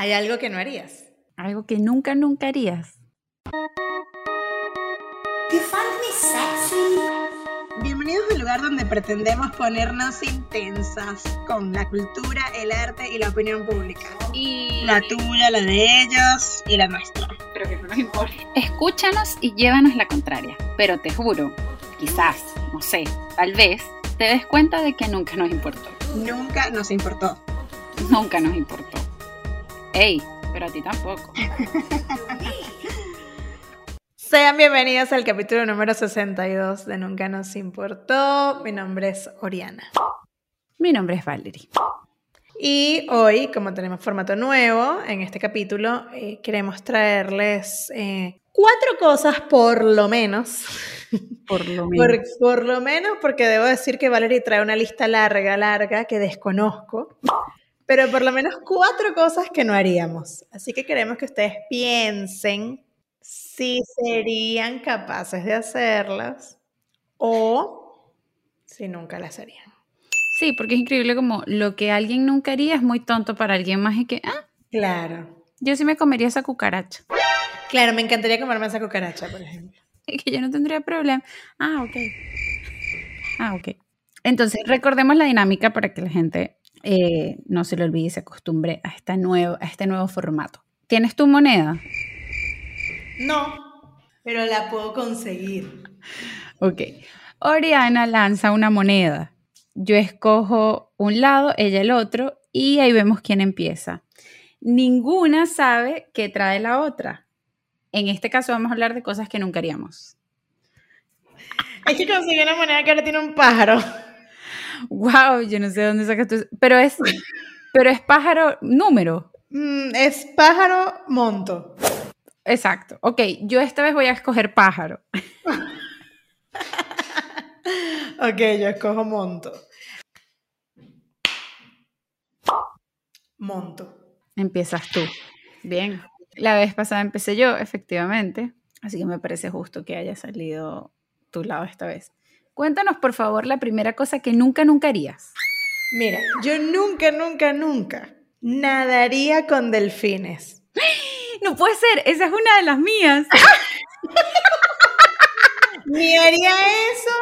¿Hay algo que no harías? Algo que nunca, nunca harías. You find me sexy? Bienvenidos al lugar donde pretendemos ponernos intensas con la cultura, el arte y la opinión pública. Y La tuya, la de ellos y la nuestra. pero que no nos importa. Escúchanos y llévanos la contraria. Pero te juro, quizás, no sé, tal vez, te des cuenta de que nunca nos importó. Nunca nos importó. Nunca nos importó. Ey, pero a ti tampoco. Sean bienvenidos al capítulo número 62 de Nunca nos importó. Mi nombre es Oriana. Mi nombre es Valerie. Y hoy, como tenemos formato nuevo, en este capítulo eh, queremos traerles eh, cuatro cosas por lo menos. Por lo Por, menos. por lo menos porque debo decir que Valerie trae una lista larga, larga, que desconozco. Pero por lo menos cuatro cosas que no haríamos. Así que queremos que ustedes piensen si serían capaces de hacerlas o si nunca las harían. Sí, porque es increíble como lo que alguien nunca haría es muy tonto para alguien más y que, ah, Claro. yo sí me comería esa cucaracha. Claro, me encantaría comerme esa cucaracha, por ejemplo. que yo no tendría problema. Ah, ok. Ah, ok. Entonces, recordemos la dinámica para que la gente eh, no se le olvide y se acostumbre a, esta nuevo, a este nuevo formato. ¿Tienes tu moneda? No, pero la puedo conseguir. Ok. Oriana lanza una moneda. Yo escojo un lado, ella el otro, y ahí vemos quién empieza. Ninguna sabe qué trae la otra. En este caso vamos a hablar de cosas que nunca haríamos. Es que conseguí una moneda que ahora tiene un pájaro. Wow, yo no sé dónde sacas tú. Pero es, pero es pájaro número. Mm, es pájaro monto. Exacto. Ok, yo esta vez voy a escoger pájaro. Ok, yo escojo monto. Monto. Empiezas tú. Bien. La vez pasada empecé yo, efectivamente. Así que me parece justo que haya salido tu lado esta vez. Cuéntanos, por favor, la primera cosa que nunca, nunca harías. Mira, yo nunca, nunca, nunca nadaría con delfines. No puede ser, esa es una de las mías. Ni haría eso,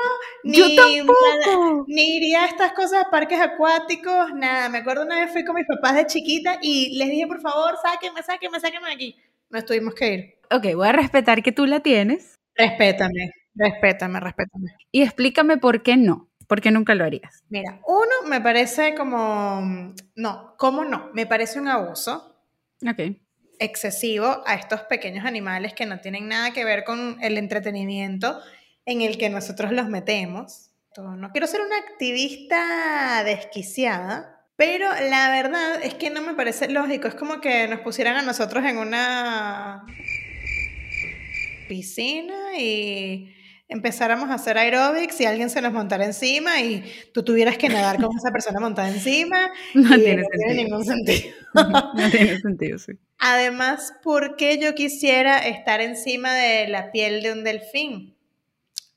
ni, nada- ni iría a estas cosas, parques acuáticos, nada. Me acuerdo una vez fui con mis papás de chiquita y les dije, por favor, sáquenme, sáquenme, sáquenme de aquí. Nos tuvimos que ir. Ok, voy a respetar que tú la tienes Respétame, respétame, respétame. y explícame por qué no. ¿Por qué nunca lo harías? Mira, uno me parece como, no, ¿cómo no? Me parece un abuso Ok. excesivo a estos pequeños animales que no tienen nada que ver con el entretenimiento en el que nosotros los metemos. No quiero ser una activista desquiciada, pero la verdad es que no me parece lógico. Es como que nos pusieran a nosotros en una piscina y empezáramos a hacer aeróbics y alguien se nos montara encima y tú tuvieras que nadar con esa persona montada encima. No y tiene no tiene ningún sentido. No tiene sentido, sí. Además, ¿por qué yo quisiera estar encima de la piel de un delfín?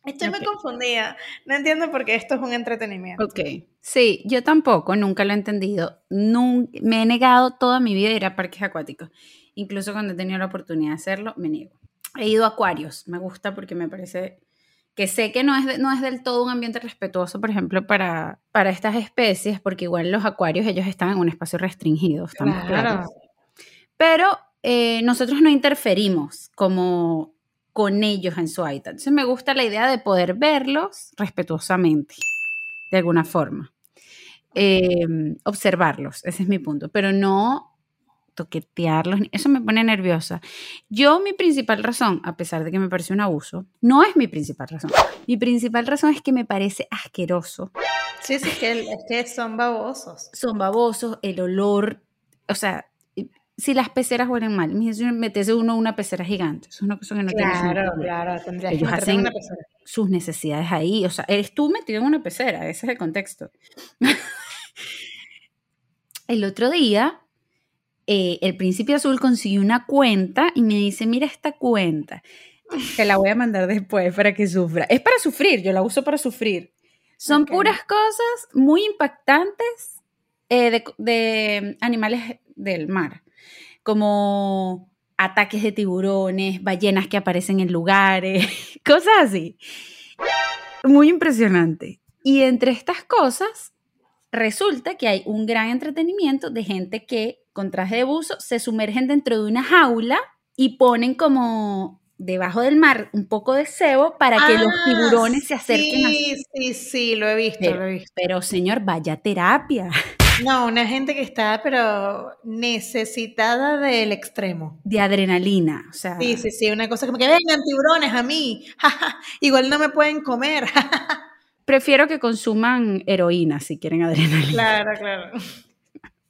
Estoy muy Ok. confundida. No entiendo por qué esto es un entretenimiento. Ok. Sí, yo tampoco, nunca lo he entendido. Nun- me he negado toda mi vida a ir a parques acuáticos. Incluso cuando he tenido la oportunidad de hacerlo, me niego. He ido a acuarios, me gusta porque me parece que sé que no es, de- no es del todo un ambiente respetuoso, por ejemplo, para, para estas especies, porque igual los acuarios ellos están en un espacio restringido, estamos claros. Pero eh, nosotros no interferimos como con ellos en su hábitat. Entonces me gusta la idea de poder verlos respetuosamente, de alguna forma. Eh, observarlos, ese es mi punto, pero no toquetearlos, eso me pone nerviosa. Yo mi principal razón, a pesar de que me parece un abuso, no es mi principal razón. Mi principal razón es que me parece asqueroso. Sí, sí, es que, es que son babosos. Son babosos, el olor, o sea, si las peceras huelen mal, meterse uno una pecera gigante, eso es una cosa que no tiene Claro, sentido. claro, tendrías que Ellos en hacen una pecera. sus necesidades ahí, o sea, eres tú metido en una pecera, ese es el contexto. el otro día, eh, el príncipe azul consiguió una cuenta y me dice, mira esta cuenta, te la voy a mandar después para que sufra. Es para sufrir, yo la uso para sufrir. Son puras cosas muy impactantes eh, de, de animales del mar. como ataques de tiburones, ballenas que aparecen en lugares, cosas así. Muy impresionante. Y entre estas cosas, resulta que hay un gran entretenimiento de gente que con traje de buzo se sumergen dentro de una jaula y ponen como debajo del mar un poco de cebo para que los Ah, tiburones se acerquen a Sí, sí, sí, lo he visto, pero, lo he visto. pero, señor, vaya terapia No, una gente que está, pero necesitada del extremo. de adrenalina. O sea, Sí, sí, sí, una cosa como que vengan tiburones a mí, igual no me pueden comer. prefiero que consuman heroína si quieren adrenalina. Claro, claro.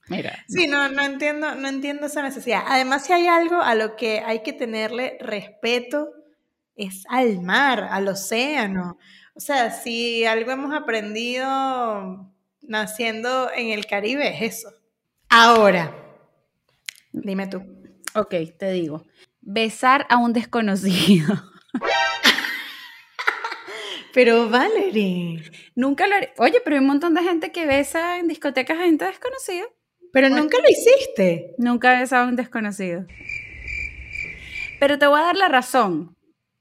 Mira, Sí, no, no entiendo, no entiendo esa necesidad. Además, si hay algo a lo que hay que tenerle respeto, es al mar, al océano. O sea, si algo hemos aprendido naciendo en el Caribe, es eso. Ahora, dime tú. ok, te digo. Besar a un desconocido. Pero Valerie, Nunca lo haré. Oye, pero hay un montón de gente que besa en discotecas a gente desconocida. Pero nunca lo hiciste. Nunca he besado a un desconocido. Pero te voy a dar la razón.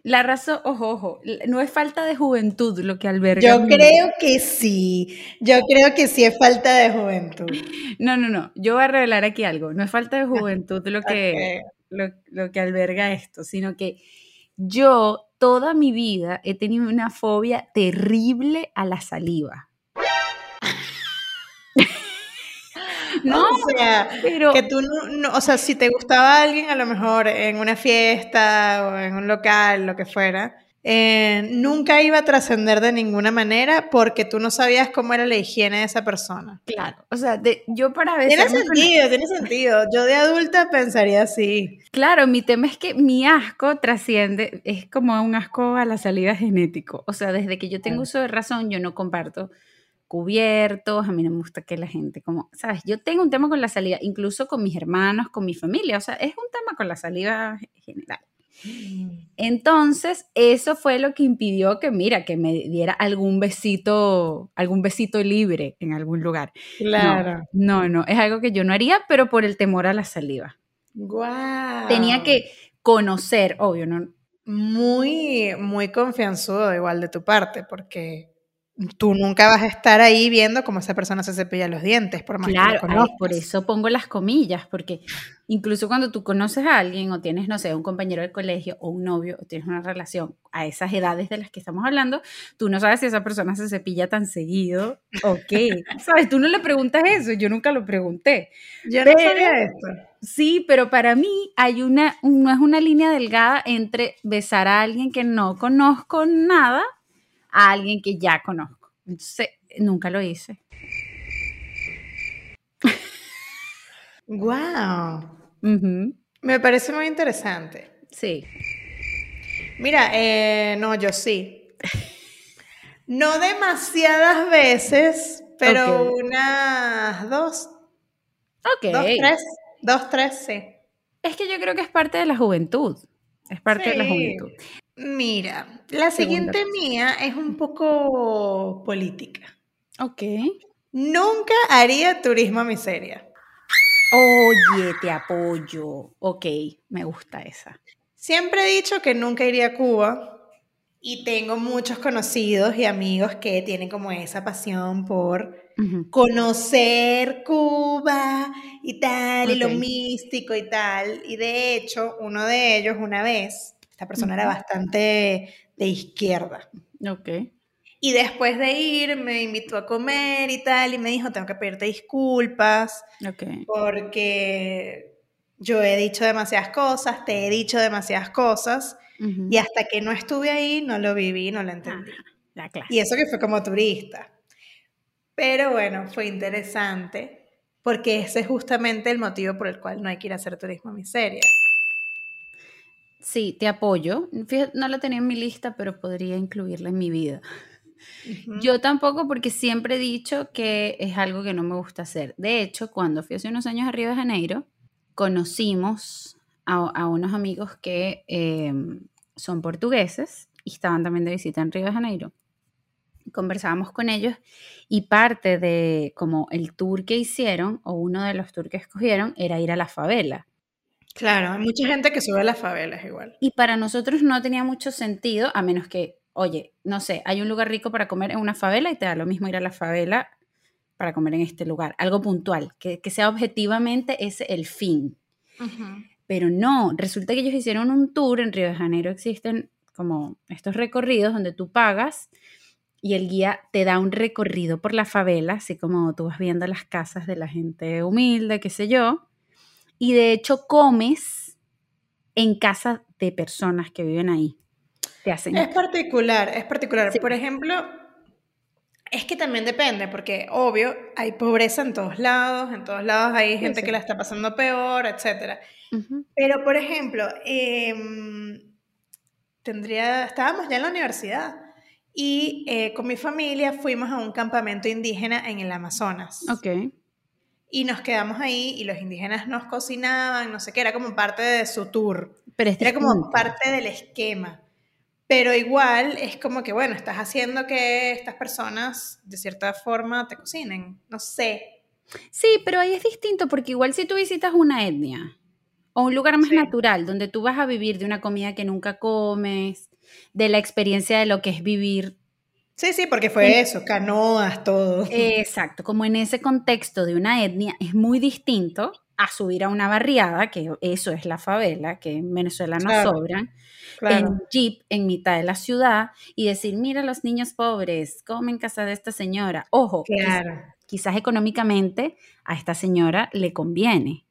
La razón, ojo, ojo, no es falta de juventud lo que alberga. Yo creo que sí. Yo creo que sí es falta de juventud. No, no, no. Yo voy a revelar aquí algo. No es falta de juventud lo que, lo que alberga esto, sino que yo toda mi vida he tenido una fobia terrible a la saliva. No, O sea, pero que tú no, no- o sea, si te gustaba alguien a lo mejor en una fiesta o en un local, lo que fuera, eh, nunca iba a trascender de ninguna manera porque tú no sabías cómo era la higiene de esa persona. claro, o sea, de- yo para Tiene besarme con- sentido, tiene sentido. Yo de adulta pensaría así. Claro, mi tema es que mi asco trasciende, es como un asco a la salida genético. O sea, desde que yo tengo Claro. uso de razón, yo no comparto cubiertos, a mí no me gusta que la gente como, sabes, yo tengo un tema con la saliva, incluso con mis hermanos, con mi familia, o sea, es un tema con la saliva general. Entonces, eso fue lo que impidió que, mira, que me diera algún besito, algún besito libre en algún lugar. Claro. No, no, es algo que yo no haría, pero por el temor a la saliva. Guau. Tenía que conocer, obvio, no, Muy, muy confianzudo igual de tu parte, porque tú nunca vas a estar ahí viendo cómo esa persona se cepilla los dientes, por más que Claro, lo ay, por eso pongo las comillas, porque incluso cuando tú conoces a alguien o tienes, no sé, un compañero del colegio o un novio o tienes una relación a esas edades de las que estamos hablando, tú no sabes si esa persona se cepilla tan seguido o qué. ¿Sabes? Tú no le preguntas eso, yo nunca lo pregunté. Yo no Pero- sabía esto. Sí, pero para mí hay una, no es una línea delgada entre besar a alguien que no conozco nada a alguien que ya conozco. Entonces, nunca lo hice. Wow. Me parece muy interesante. Sí. Mira, eh, no, yo sí. No demasiadas veces, pero unas dos, Ok. dos, tres, dos, tres, sí. Es que yo creo que es parte de la juventud. Es parte de la juventud. Mira, la Segunda siguiente mía es un poco política. Ok. Nunca haría turismo a miseria. Oye, te apoyo. Ok, me gusta esa. Siempre he dicho que nunca iría a Cuba y tengo muchos conocidos y amigos que tienen como esa pasión por conocer Cuba y tal, y lo místico y tal. Y de hecho, uno de ellos una vez, esta persona era bastante de izquierda. Ok. Y después de ir, me invitó a comer y tal, y me dijo, tengo que pedirte disculpas Ok. porque yo he dicho demasiadas cosas, te he dicho demasiadas cosas, y hasta que no estuve ahí, no lo viví, no lo entendí. La clase. Y eso que fue como turista. Pero bueno, fue interesante porque ese es justamente el motivo por el cual no hay que ir a hacer turismo a miseria. Sí, te apoyo. Fíjate, no la tenía en mi lista, pero podría incluirla en mi vida. Yo tampoco, porque siempre he dicho que es algo que no me gusta hacer. De hecho, cuando fui hace unos años a Río de Janeiro, conocimos a, a unos amigos que eh, son portugueses y estaban también de visita en Río de Janeiro. Conversábamos con ellos y parte de como el tour que hicieron, o uno de los tours que escogieron, era ir a la favela. Claro, hay mucha gente que sube a las favelas igual. Y para nosotros no tenía mucho sentido, a menos que, oye, no sé, hay un lugar rico para comer en una favela y te da lo mismo ir a la favela para comer en este lugar. Algo puntual, que, que sea objetivamente ese el fin. Pero no, resulta que ellos hicieron un tour, en Río de Janeiro existen como estos recorridos donde tú pagas y el guía te da un recorrido por la favela, así como tú vas viendo las casas de la gente humilde, qué sé yo, y de hecho comes en casa de personas que viven ahí. Te hacen Es particular, es particular. Sí. Por ejemplo, es que también depende, porque obvio, hay pobreza en todos lados, en todos lados hay gente sí. que la está pasando peor, etcétera. Ujú. Pero, por ejemplo, em, tendría, estábamos ya en la universidad y eh, con mi familia fuimos a un campamento indígena en el Amazonas. Ok. Y nos quedamos ahí y los indígenas nos cocinaban, no sé qué, era como parte de su tour. Pero es Era como parte del esquema. Pero igual es como que, bueno, estás haciendo que estas personas de cierta forma te cocinen. No sé. Sí, pero ahí es distinto porque igual si tú visitas una etnia o un lugar más Sí. natural donde tú vas a vivir de una comida que nunca comes, de la experiencia de lo que es vivir Sí, sí, porque fue eso, canoas, todo. Exacto, como en ese contexto de una etnia es muy distinto a subir a una barriada, que eso es la favela, que en Venezuela no Claro, sobran, claro. en jeep en mitad de la ciudad y decir, mira los niños pobres, comen en casa de esta señora. Ojo, Claro. quizás económicamente a esta señora le conviene.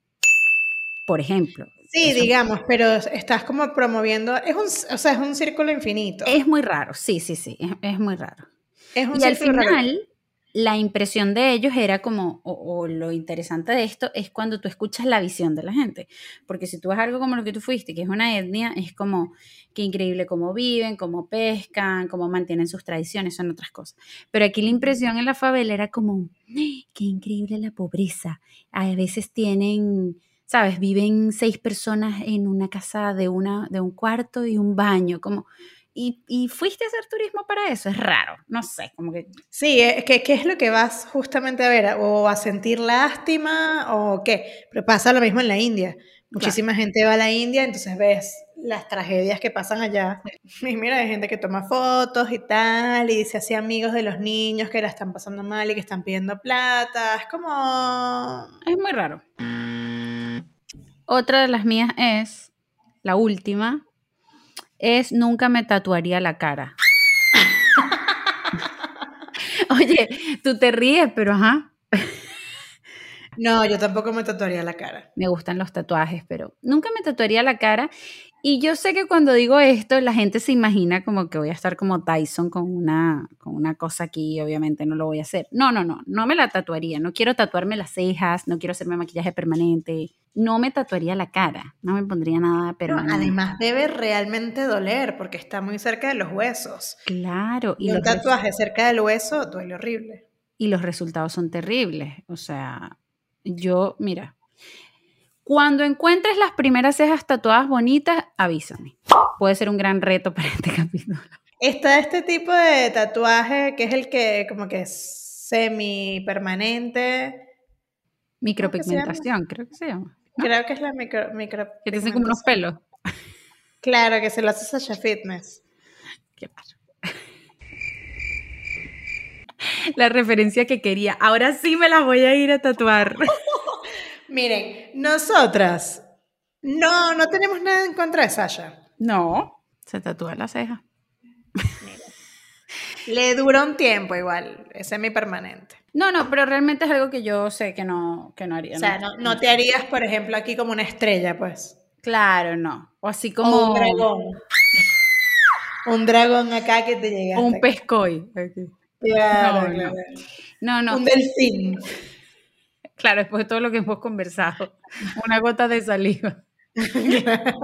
Por ejemplo. Sí, eso digamos, pero estás como promoviendo, es un, o sea, es un círculo infinito. Es muy raro, sí, sí, sí, es, es muy raro. Es un Y al raro. final, la impresión de ellos era como, o, o lo interesante de esto es cuando tú escuchas la visión de la gente. Porque si tú ves algo como lo que tú fuiste, que es una etnia, es como, qué increíble cómo viven, cómo pescan, cómo mantienen sus tradiciones, son otras cosas. Pero aquí la impresión en la favela era como, ¡ay, qué increíble la pobreza. A veces tienen, sabes, viven seis personas en una casa de, una, de un cuarto y un baño, como... Y, y fuiste a hacer turismo para eso, es raro, no sé, como que Sí, es que ¿qué es lo que vas justamente a ver? O a sentir lástima o qué. Pero pasa lo mismo en la India. Muchísima gente va a la India, entonces ves las tragedias que pasan allá. Y mira, hay gente que toma fotos y tal, y se hace amigos de los niños que la están pasando mal y que están pidiendo plata. Es como... Es muy raro. Otra de las mías es, la última, es nunca me tatuaría la cara. Oye, tú te ríes, pero ajá, No, yo tampoco me tatuaría la cara. me gustan los tatuajes, pero nunca me tatuaría la cara. Y yo sé que cuando digo esto, la gente se imagina como que voy a estar como Tyson con una, con una cosa aquí, obviamente no lo voy a hacer. No, no, no, no me la tatuaría. No quiero tatuarme las cejas, no quiero hacerme maquillaje permanente. No me tatuaría la cara, no me pondría nada Pero permanente. además debe realmente doler porque está muy cerca de los huesos. Claro, Y y un tatuaje cerca del hueso duele horrible. y los resultados son terribles. O sea, yo, mira, cuando encuentres las primeras cejas tatuadas bonitas, avísame. Puede ser un gran reto para este capítulo. Está este tipo de tatuaje que es el que como que es semi permanente. Micropigmentación, creo que se llama. Creo que es la micro, Que te hacen como unos pelos. Claro, que se lo hace Sasha Fitness. Qué. La referencia que quería. Ahora sí me la voy a ir a tatuar. Miren, nosotras no, no tenemos nada en contra de Sasha. No, se tatúa la ceja. Le dura un tiempo igual, es semi permanente. No, no, pero realmente es algo que yo sé que no, que no haría. O sea, no, no te harías, por ejemplo, aquí como una estrella, pues. Claro, no. O así O como un dragón. Un dragón acá que te llega. o un pescoy. aquí. Claro, No, claro. No, no. Un delfín. Claro, después de todo lo que hemos conversado. Una gota de saliva.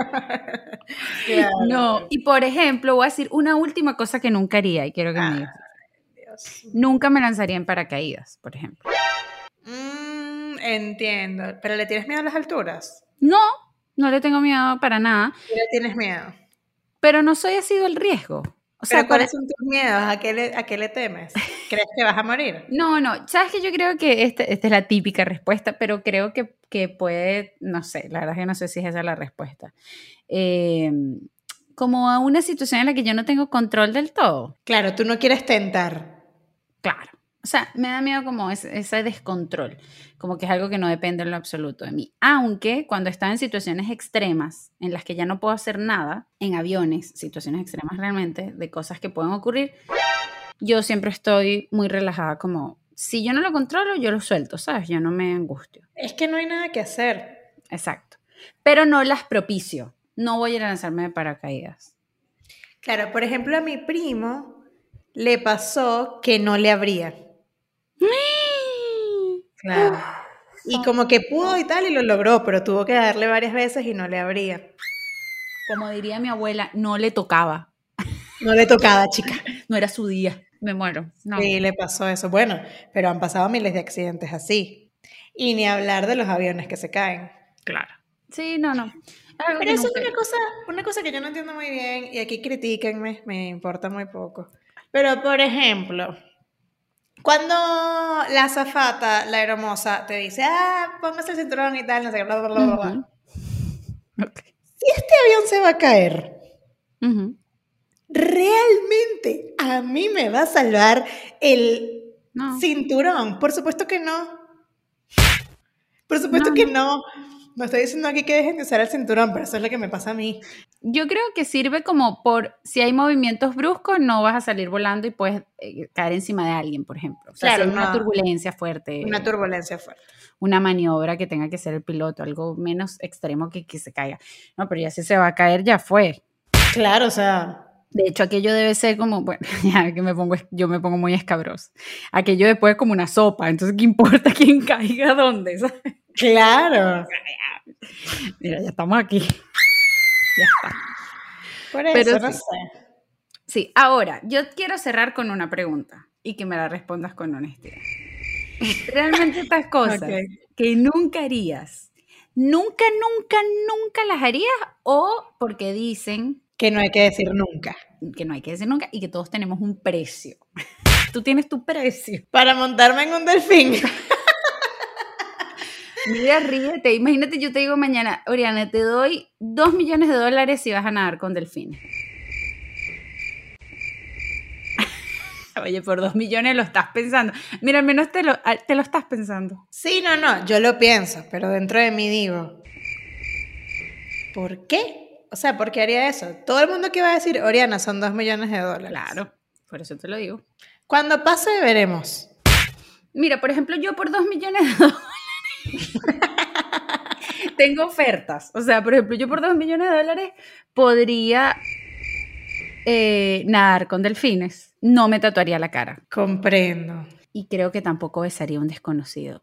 Claro. No, y por ejemplo, voy a decir una última cosa que nunca haría y quiero que me digas. Dios. Nunca me lanzaría en paracaídas, por ejemplo. Mm, entiendo. ¿Pero le tienes miedo a las alturas? No, no le tengo miedo para nada, ¿Sí le tienes miedo? pero no soy así del riesgo. O sea, Pero ¿cuáles para- son tus miedos? ¿A qué, le, ¿A qué le temes? ¿Crees que vas a morir? No, no, sabes que yo creo que este- esta es la típica respuesta, pero creo que, que puede, no sé, la verdad es que no sé si es esa la respuesta. Eh, como a una situación en la que yo no tengo control del todo. Claro, tú no quieres tentar. Claro. O sea, me da miedo como ese, ese descontrol, como que es algo que no depende en lo absoluto de mí. Aunque cuando está en situaciones extremas, en las que ya no puedo hacer nada, en aviones, situaciones extremas realmente, de cosas que pueden ocurrir, yo siempre estoy muy relajada, como si yo no lo controlo, yo lo suelto, ¿sabes? Yo no me angustio. Es que no hay nada que hacer. Exacto. Pero no las propicio. No voy a lanzarme de paracaídas. Claro, por ejemplo, a mi primo le pasó que no le abría. Claro. Y como que pudo y tal y lo logró, pero tuvo que darle varias veces y no le abría. Como diría mi abuela, no le tocaba. No le tocaba, chica. No era su día. Me muero. No. Sí, le pasó eso. Bueno, pero han pasado miles de accidentes así. Y ni hablar de los aviones que se caen. Claro. Sí, no, no. Algo Pero eso es una cosa, una cosa que yo no entiendo muy bien y aquí critíquenme, me importa muy poco. Pero, por ejemplo, cuando la azafata, la hermosa, te dice, ah, póngase el cinturón y tal, no sé qué, bla, bla, bla, bla, bla. Ujú. Ok. Si este avión se va a caer, Ujú. ¿Realmente a mí me va a salvar el No. cinturón? Por supuesto que no. Por supuesto No, que no. no. Estoy diciendo aquí que dejen de usar el cinturón, pero eso es lo que me pasa a mí. Yo creo que sirve como por si hay movimientos bruscos, no vas a salir volando y puedes eh, caer encima de alguien, por ejemplo. O sea, Claro, si hay una no. turbulencia fuerte, Una turbulencia fuerte. una maniobra que tenga que ser el piloto, algo menos extremo que que se caiga. No, pero ya si se va a caer, ya fue. Claro, o sea, De hecho, aquello debe ser como, bueno, ya que me pongo, yo me pongo muy escabroso. Aquello después es como una sopa, entonces, ¿qué importa quién caiga dónde? ¿sabes? claro. Mira, ya estamos aquí. Ya está. Por eso, Pero no sí. sé. Sí, ahora, yo quiero cerrar con una pregunta y que me la respondas con honestidad. Realmente estas cosas que nunca harías, nunca, nunca, nunca las harías o porque dicen Que no hay que decir nunca. Que no hay que decir nunca y que todos tenemos un precio. Tú tienes tu precio. Para montarme en un delfín. Mira, ríete. Imagínate, yo te digo mañana, Oriana, te doy dos millones de dólares si vas a nadar con delfines. Oye, por dos millones lo estás pensando. Mira, al menos te lo, te lo estás pensando. Sí, no, no, yo lo pienso, pero dentro de mí digo, ¿por qué? O sea, ¿por qué haría eso? Todo el mundo que va a decir, Oriana, son dos millones de dólares. Claro, por eso te lo digo. Cuando pase, veremos. Mira, por ejemplo, yo por dos millones de dólares tengo ofertas. O sea, por ejemplo, yo por dos millones de dólares podría eh, nadar con delfines. No me tatuaría la cara. Comprendo. Y creo que tampoco besaría a un desconocido.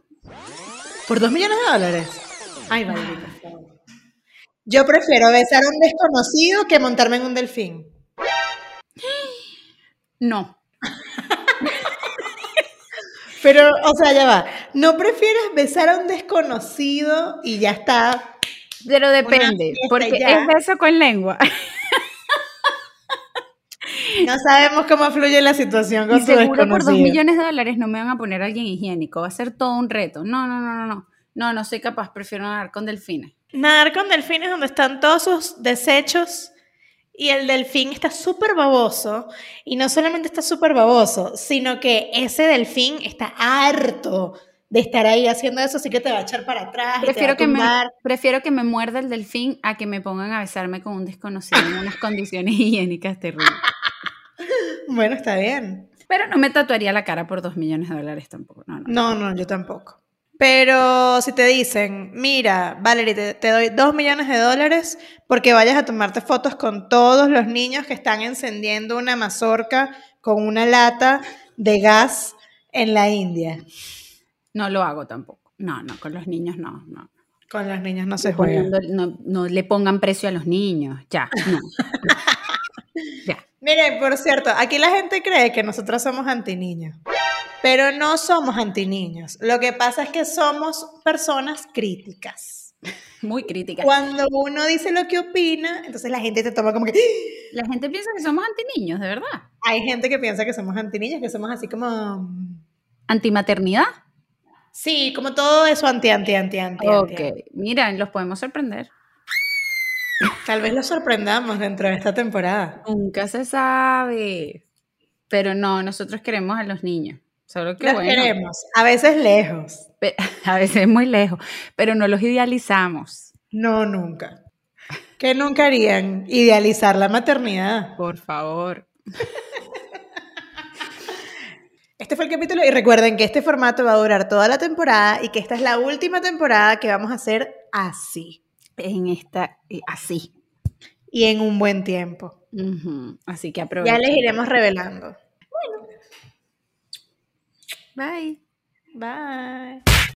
¿Por dos millones de dólares? Ay, favor. Yo prefiero besar a un desconocido que montarme en un delfín. No. Pero, o sea, ya va. ¿No prefieres besar a un desconocido y ya está? Pero depende, porque ya. es beso con lengua. No sabemos cómo fluye la situación con Y seguro por dos millones de dólares no me van a poner a alguien higiénico. Va a ser todo un reto. No, no, no, no, no. No, no soy capaz. Prefiero nadar con delfines. Nadar con delfines donde están todos sus desechos y el delfín está súper baboso. Y no solamente está súper baboso, sino que ese delfín está harto de estar ahí haciendo eso, así que te va a echar para atrás. y te va Prefiero a que, me, prefiero que me muerda el delfín a que me pongan a besarme con un desconocido en unas condiciones higiénicas terribles. Bueno, está bien. Pero no me tatuaría la cara por dos millones de dólares tampoco. No, no. No, no, yo tampoco. Pero si te dicen, mira, Valerie, te, te doy dos millones de dólares porque vayas a tomarte fotos con todos los niños que están encendiendo una mazorca con una lata de gas en la India. No lo hago tampoco. No, no, con los niños no, no. Con los niños no se juega. Poniendo- no, no le pongan precio a los niños. Ya, no. ya. Miren, por cierto, aquí la gente cree que nosotros somos antiniños, pero no somos antiniños. Lo que pasa es que somos personas críticas. Muy crítica. Cuando uno dice lo que opina, entonces la gente te toma como que... ¡Ah! La gente piensa que somos antiniños, de verdad. Hay gente que piensa que somos antiniñas, que somos así como... ¿Antimaternidad? Sí, como todo eso anti, anti, anti, anti. Ok, anti. mira, los podemos sorprender. Tal vez los sorprendamos dentro de esta temporada. Nunca se sabe. Pero no, nosotros queremos a los niños. Solo que Los bueno, queremos, a veces lejos. a veces muy lejos, pero no los idealizamos. No, nunca. ¿Qué nunca harían? Idealizar la maternidad. Por favor. Este fue el capítulo y recuerden que este formato va a durar toda la temporada y que esta es la última temporada que vamos a hacer así En esta, eh, así. y en un buen tiempo. Así que Ya aprovechen. les iremos revelando. Bye. Bye.